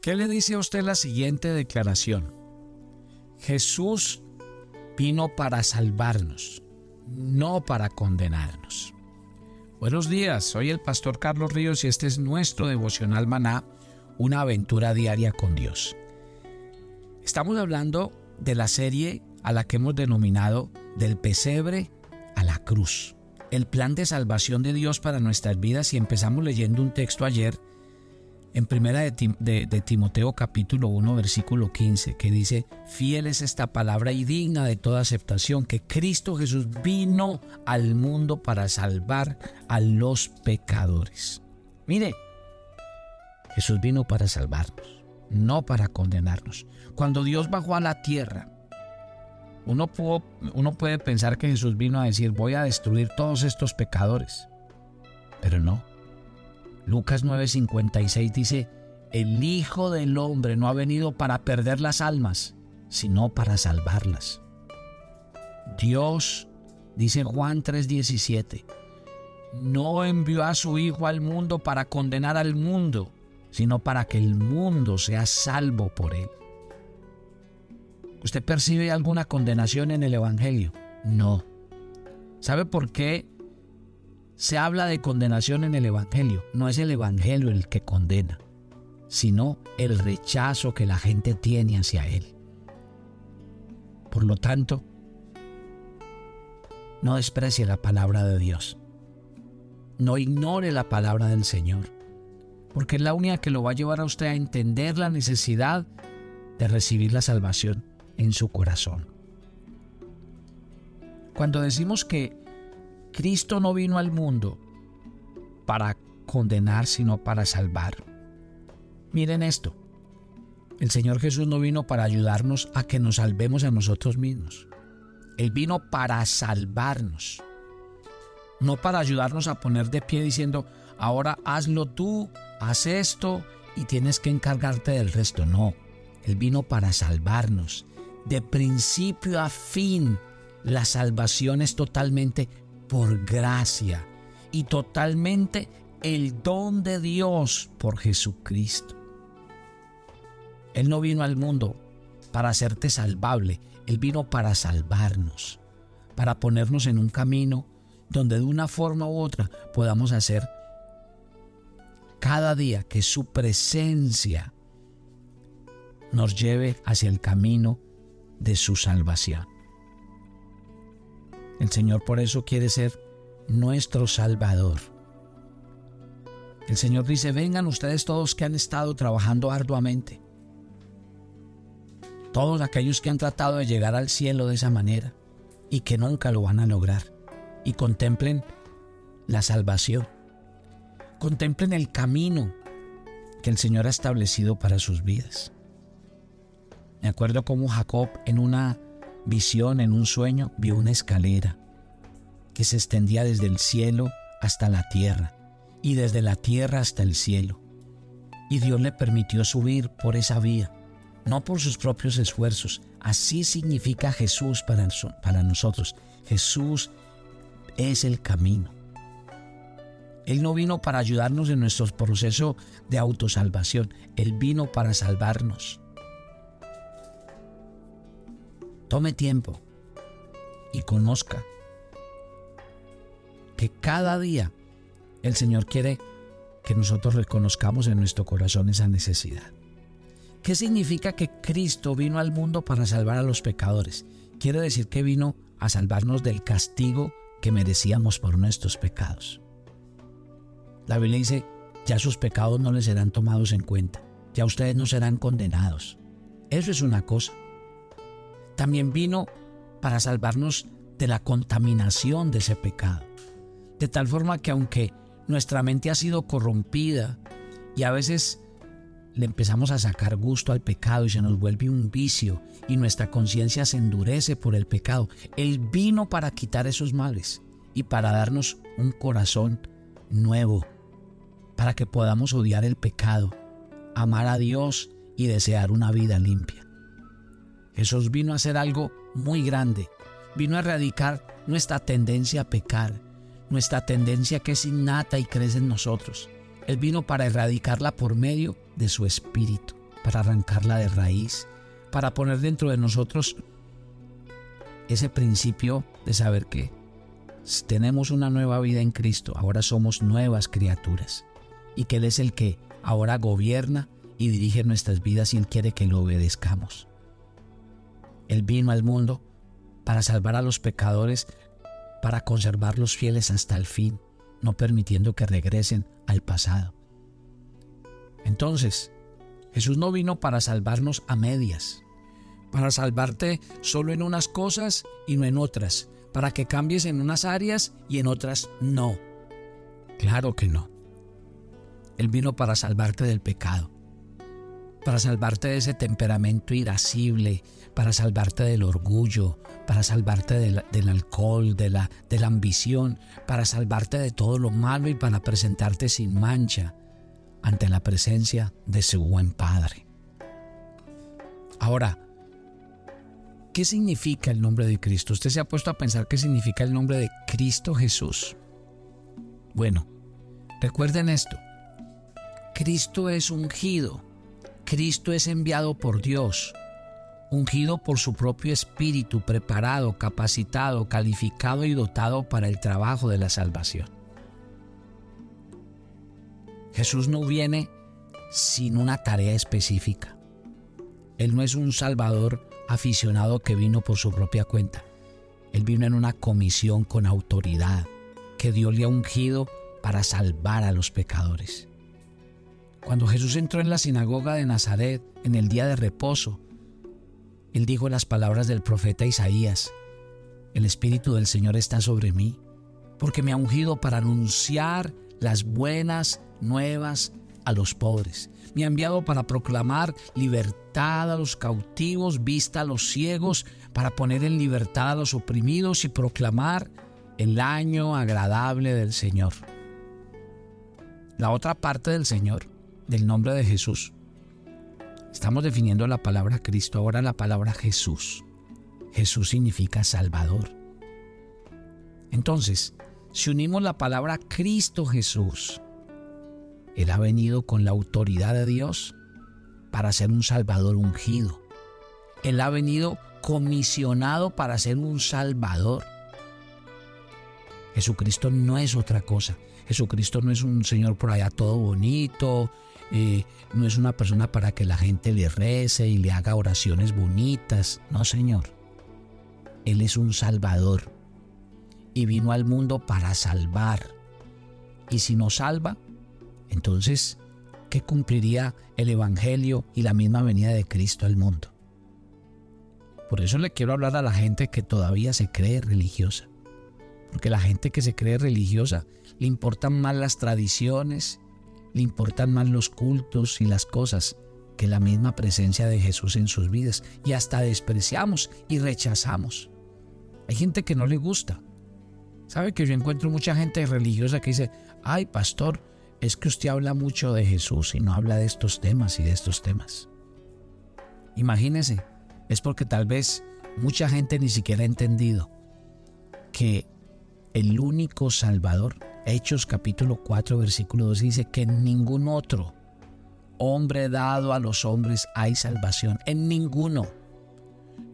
¿Qué le dice a usted la siguiente declaración? Jesús vino para salvarnos, no para condenarnos. Buenos días, soy el pastor Carlos Ríos y este es nuestro devocional maná, una aventura diaria con Dios. Estamos hablando de la serie a la que hemos denominado del pesebre a la cruz, el plan de salvación de Dios para nuestras vidas y empezamos leyendo un texto ayer en primera de, Timoteo capítulo 1 versículo 15 que dice, fiel es esta palabra y digna de toda aceptación, que Cristo Jesús vino al mundo para salvar a los pecadores. Mire, Jesús vino para salvarnos, no para condenarnos. Cuando Dios bajó a la tierra, uno, uno puede pensar que Jesús vino a decir, voy a destruir todos estos pecadores, pero no. Lucas 9:56 dice, el Hijo del Hombre no ha venido para perder las almas, sino para salvarlas. Dios, dice Juan 3:17, no envió a su Hijo al mundo para condenar al mundo, sino para que el mundo sea salvo por él. ¿Usted percibe alguna condenación en el Evangelio? No. ¿Sabe por qué se habla de condenación en el Evangelio. No es el Evangelio el que condena, sino el rechazo que la gente tiene hacia Él. Por lo tanto, no desprecie la palabra de Dios. No ignore la palabra del Señor, porque es la única que lo va a llevar a usted a entender la necesidad de recibir la salvación en su corazón. Cuando decimos que Cristo no vino al mundo para condenar, sino para salvar. Miren esto. El Señor Jesús no vino para ayudarnos a que nos salvemos a nosotros mismos. Él vino para salvarnos. No para ayudarnos a poner de pie diciendo, ahora hazlo tú, haz esto y tienes que encargarte del resto. No, Él vino para salvarnos. De principio a fin, la salvación es totalmente por gracia y totalmente el don de Dios por Jesucristo. Él no vino al mundo para hacerte salvable, Él vino para salvarnos, para ponernos en un camino donde de una forma u otra podamos hacer cada día que su presencia nos lleve hacia el camino de su salvación. El Señor por eso quiere ser nuestro Salvador. El Señor dice, vengan ustedes todos que han estado trabajando arduamente. Todos aquellos que han tratado de llegar al cielo de esa manera y que nunca lo van a lograr. Y contemplen la salvación. Contemplen el camino que el Señor ha establecido para sus vidas. Me acuerdo como Jacob en una visión, en un sueño, vio una escalera que se extendía desde el cielo hasta la tierra y desde la tierra hasta el cielo. Y Dios le permitió subir por esa vía, no por sus propios esfuerzos. Así significa Jesús para, nosotros. Jesús es el camino. Él no vino para ayudarnos en nuestro proceso de autosalvación. Él vino para salvarnos. Tome tiempo y conozca que cada día el Señor quiere que nosotros reconozcamos en nuestro corazón esa necesidad. ¿Qué significa que Cristo vino al mundo para salvar a los pecadores? Quiere decir que vino a salvarnos del castigo que merecíamos por nuestros pecados. La Biblia dice, ya sus pecados no les serán tomados en cuenta, ya ustedes no serán condenados. Eso es una cosa también vino para salvarnos de la contaminación de ese pecado. De tal forma que aunque nuestra mente ha sido corrompida y a veces le empezamos a sacar gusto al pecado y se nos vuelve un vicio y nuestra conciencia se endurece por el pecado, Él vino para quitar esos males y para darnos un corazón nuevo, para que podamos odiar el pecado, amar a Dios y desear una vida limpia. Jesús vino a hacer algo muy grande. Vino a erradicar nuestra tendencia a pecar, nuestra tendencia que es innata y crece en nosotros. Él vino para erradicarla por medio de su espíritu. para arrancarla de raíz, para poner dentro de nosotros ese principio de saber que tenemos una nueva vida en Cristo, ahora somos nuevas criaturas y que Él es el que ahora gobierna y dirige nuestras vidas y Él quiere que lo obedezcamos. Él vino al mundo para salvar a los pecadores, para conservarlos fieles hasta el fin, no permitiendo que regresen al pasado. Entonces, Jesús no vino para salvarnos a medias, para salvarte solo en unas cosas y no en otras, para que cambies en unas áreas y en otras no. Claro que no. Él vino para salvarte del pecado, para salvarte de ese temperamento irascible, para salvarte del orgullo, para salvarte del, alcohol, de la, de la ambición, para salvarte de todo lo malo y para presentarte sin mancha ante la presencia de su buen Padre. Ahora, ¿qué significa el nombre de Cristo? ¿Usted se ha puesto a pensar qué significa el nombre de Cristo Jesús? Bueno, recuerden esto. Cristo es ungido. Cristo es enviado por Dios, ungido por su propio espíritu, preparado, capacitado, calificado y dotado para el trabajo de la salvación. Jesús no viene sin una tarea específica. Él no es un salvador aficionado que vino por su propia cuenta. Él vino en una comisión con autoridad que Dios le ha ungido para salvar a los pecadores. Cuando Jesús entró en la sinagoga de Nazaret en el día de reposo, él dijo las palabras del profeta Isaías, El Espíritu del Señor está sobre mí, porque me ha ungido para anunciar las buenas nuevas a los pobres. Me ha enviado para proclamar libertad a los cautivos, vista a los ciegos, para poner en libertad a los oprimidos y proclamar el año agradable del Señor. La otra parte del Señor, del nombre de Jesús. Estamos definiendo la palabra Cristo, ahora la palabra Jesús. Jesús significa Salvador. Entonces, si unimos la palabra Cristo Jesús él ha venido con la autoridad de Dios para ser un Salvador ungido. Él ha venido comisionado para ser un Salvador. Jesucristo no es otra cosa. Jesucristo no es un Señor por allá todo bonito, eh, no es una persona para que la gente le rece y le haga oraciones bonitas. No, Señor. Él es un Salvador y vino al mundo para salvar. Y si no salva, entonces, ¿qué cumpliría el Evangelio y la misma venida de Cristo al mundo? Por eso le quiero hablar a la gente que todavía se cree religiosa. Porque la gente que se cree religiosa le importan más las tradiciones, le importan más los cultos y las cosas que la misma presencia de Jesús en sus vidas. Y hasta despreciamos y rechazamos. Hay gente que no le gusta. ¿Sabe que yo encuentro mucha gente religiosa que dice, ay pastor, es que usted habla mucho de Jesús y no habla de estos temas y de estos temas. Imagínese, es porque tal vez mucha gente ni siquiera ha entendido que el único Salvador, Hechos capítulo 4 versículo 2 dice que en ningún otro hombre dado a los hombres hay salvación, en ninguno.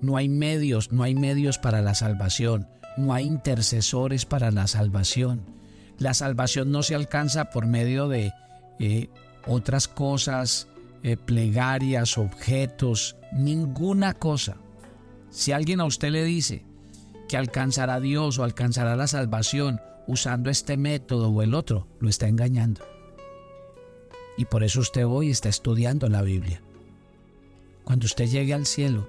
No hay medios, no hay medios para la salvación, no hay intercesores para la salvación la salvación no se alcanza por medio de eh, otras cosas, eh, plegarias, objetos, ninguna cosa. Si alguien a usted le dice que alcanzará a Dios o alcanzará la salvación usando este método o el otro, lo está engañando. Y por eso usted hoy está estudiando la Biblia. Cuando usted llegue al cielo,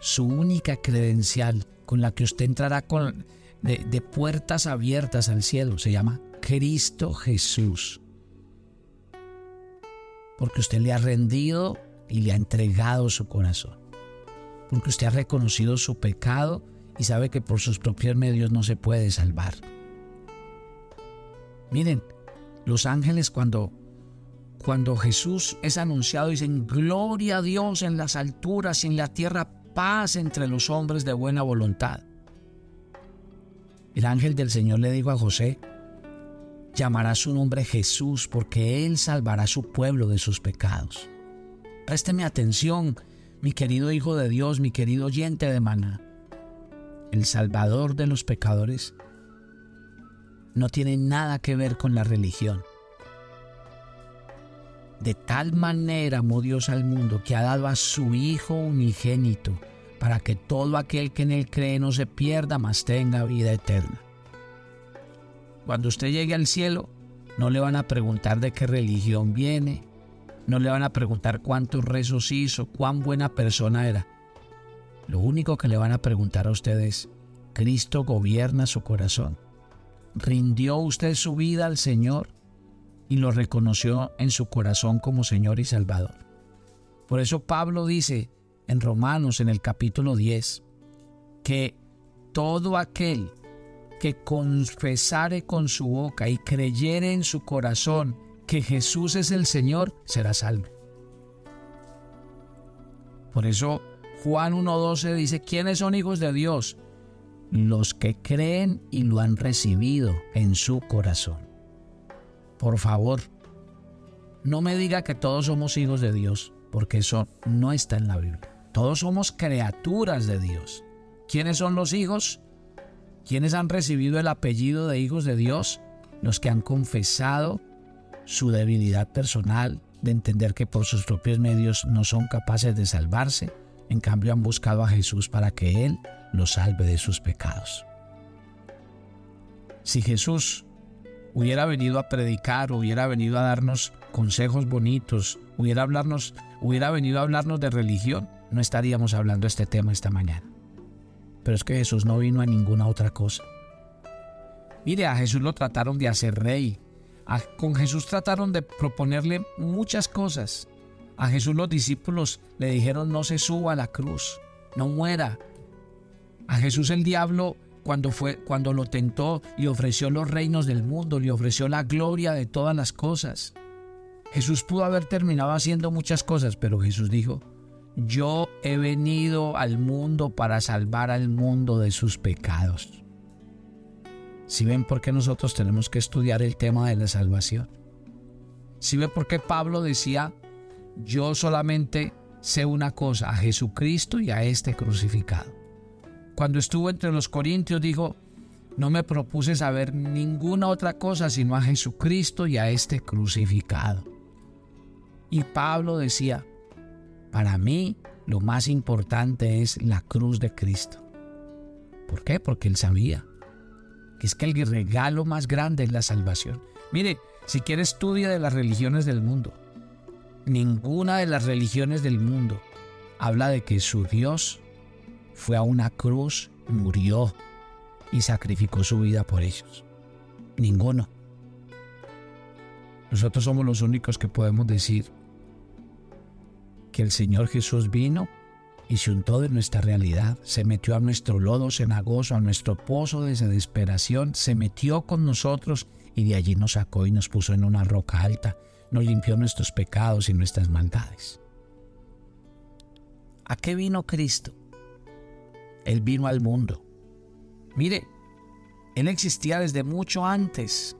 su única credencial con la que usted entrará con, de, puertas abiertas al cielo. Se llama Cristo Jesús. Porque usted le ha rendido y le ha entregado su corazón. Porque usted ha reconocido su pecado y sabe que por sus propios medios no se puede salvar. Miren, los ángeles cuando cuando Jesús es anunciado dicen gloria a Dios en las alturas y en la tierra paz entre los hombres de buena voluntad. El ángel del Señor le dijo a José, llamará su nombre Jesús porque Él salvará su pueblo de sus pecados. Présteme atención, mi querido Hijo de Dios, mi querido oyente de Maná. El Salvador de los pecadores no tiene nada que ver con la religión. De tal manera amó Dios al mundo que ha dado a su Hijo unigénito para que todo aquel que en él cree no se pierda, mas tenga vida eterna. Cuando usted llegue al cielo, no le van a preguntar de qué religión viene, no le van a preguntar cuántos rezos hizo, cuán buena persona era. Lo único que le van a preguntar a usted es, ¿Cristo gobierna su corazón? ¿Rindió usted su vida al Señor y lo reconoció en su corazón como Señor y Salvador? Por eso Pablo dice, en Romanos en el capítulo 10 que todo aquel que confesare con su boca y creyere en su corazón que Jesús es el Señor, será salvo. Por eso Juan 1.12 dice, ¿quiénes son hijos de Dios? Los que creen y lo han recibido en su corazón. Por favor, no me diga que todos somos hijos de Dios, porque eso no está en la Biblia. Todos somos criaturas de Dios. ¿Quiénes son los hijos? ¿Quiénes han recibido el apellido de hijos de Dios? Los que han confesado su debilidad personal, de entender que por sus propios medios no son capaces de salvarse, en cambio han buscado a Jesús para que Él los salve de sus pecados. Si Jesús hubiera venido a predicar, hubiera venido a darnos consejos bonitos, hubiera, hablarnos, hubiera venido a hablarnos de religión, no estaríamos hablando este tema esta mañana. Pero es que Jesús no vino a ninguna otra cosa. Mire, a Jesús lo trataron de hacer rey. con Jesús trataron de proponerle muchas cosas. A Jesús los discípulos le dijeron no se suba a la cruz, no muera. A Jesús el diablo cuando fue cuando lo tentó y ofreció los reinos del mundo, le ofreció la gloria de todas las cosas. Jesús pudo haber terminado haciendo muchas cosas, pero Jesús dijo, yo he venido al mundo para salvar al mundo de sus pecados. Si ven por qué nosotros tenemos que estudiar el tema de la salvación. Si ven por qué Pablo decía, yo solamente sé una cosa, a Jesucristo y a este crucificado. Cuando estuvo entre los corintios dijo, no me propuse saber ninguna otra cosa sino a Jesucristo y a este crucificado. Y Pablo decía, para mí lo más importante es la cruz de Cristo. ¿Por qué? Porque él sabía que es que el regalo más grande es la salvación. Mire, si quiere estudia de las religiones del mundo. Ninguna de las religiones del mundo habla de que su Dios fue a una cruz, murió y sacrificó su vida por ellos. Ninguno. Nosotros somos los únicos que podemos decir, que el Señor Jesús vino y se untó de nuestra realidad, se metió a nuestro lodo cenagoso, a nuestro pozo de desesperación, se metió con nosotros y de allí nos sacó y nos puso en una roca alta, nos limpió nuestros pecados y nuestras maldades. ¿A qué vino Cristo? Él vino al mundo. Mire, Él existía desde mucho antes.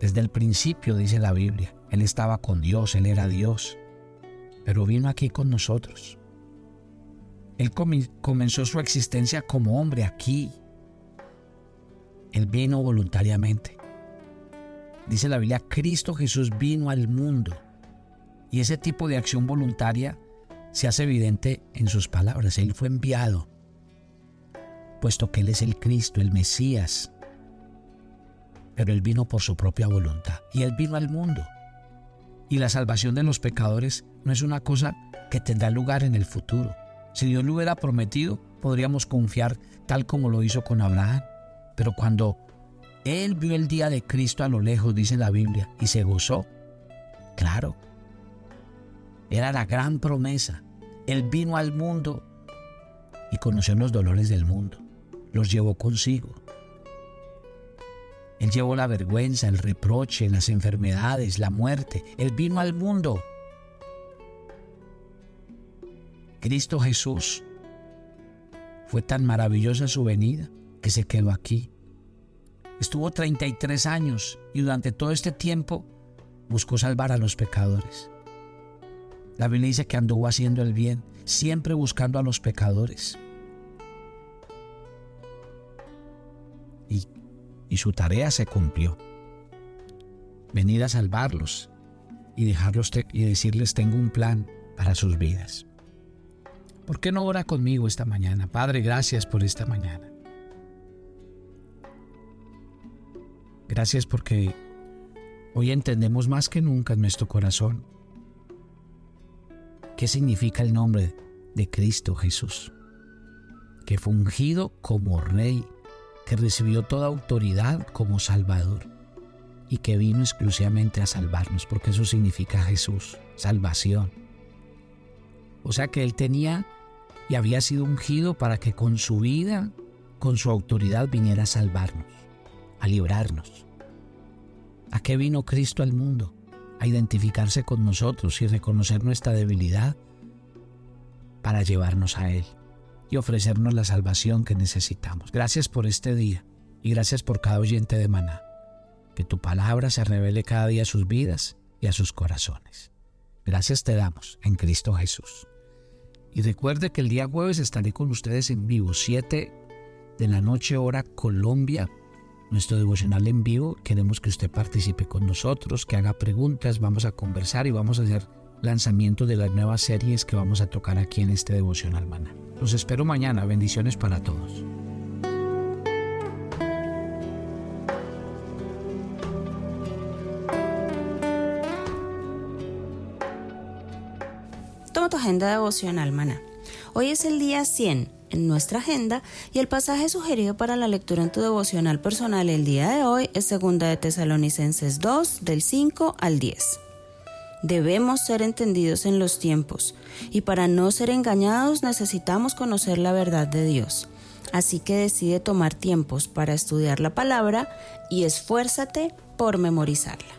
Desde el principio, dice la Biblia. Él estaba con Dios, Él era Dios pero vino aquí con nosotros. Él comenzó su existencia como hombre aquí. Él vino voluntariamente. Dice la Biblia, Cristo Jesús vino al mundo. Y ese tipo de acción voluntaria se hace evidente en sus palabras. Él fue enviado, puesto que Él es el Cristo, el Mesías. Pero Él vino por su propia voluntad. Y Él vino al mundo. Y la salvación de los pecadores no es una cosa que tendrá lugar en el futuro. Si Dios lo hubiera prometido, podríamos confiar tal como lo hizo con Abraham. Pero cuando él vio el día de Cristo a lo lejos, dice la Biblia, y se gozó, claro, era la gran promesa. Él vino al mundo y conoció los dolores del mundo. Los llevó consigo. Él llevó la vergüenza, el reproche, las enfermedades, la muerte. Él vino al mundo. Cristo Jesús fue tan maravillosa su venida que se quedó aquí. Estuvo 33 años y durante todo este tiempo buscó salvar a los pecadores. La Biblia dice que anduvo haciendo el bien, siempre buscando a los pecadores. Y, y su tarea se cumplió. Venir a salvarlos y dejarlos y decirles tengo un plan para sus vidas. ¿Por qué no ora conmigo esta mañana? Padre, gracias por esta mañana. Gracias porque hoy entendemos más que nunca en nuestro corazón qué significa el nombre de Cristo Jesús, que fue ungido como rey, que recibió toda autoridad como Salvador y que vino exclusivamente a salvarnos, porque eso significa Jesús, salvación. O sea que Él tenía y había sido ungido para que con su vida, con su autoridad viniera a salvarnos, a librarnos. ¿A qué vino Cristo al mundo? A identificarse con nosotros y reconocer nuestra debilidad para llevarnos a Él y ofrecernos la salvación que necesitamos. Gracias por este día y gracias por cada oyente de Maná. Que tu palabra se revele cada día a sus vidas y a sus corazones. Gracias te damos en Cristo Jesús. Y recuerde que el día jueves estaré con ustedes en vivo, 7 de la noche hora Colombia, nuestro devocional en vivo. Queremos que usted participe con nosotros, que haga preguntas, vamos a conversar y vamos a hacer lanzamiento de las nuevas series que vamos a tocar aquí en este devocional maná. Los espero mañana, bendiciones para todos. Toma tu agenda devocional, maná. Hoy es el día 100 en nuestra agenda y el pasaje sugerido para la lectura en tu devocional personal el día de hoy es 2 de Tesalonicenses 2 del 5 al 10. Debemos ser entendidos en los tiempos y para no ser engañados necesitamos conocer la verdad de Dios. Así que decide tomar tiempos para estudiar la palabra y esfuérzate por memorizarla.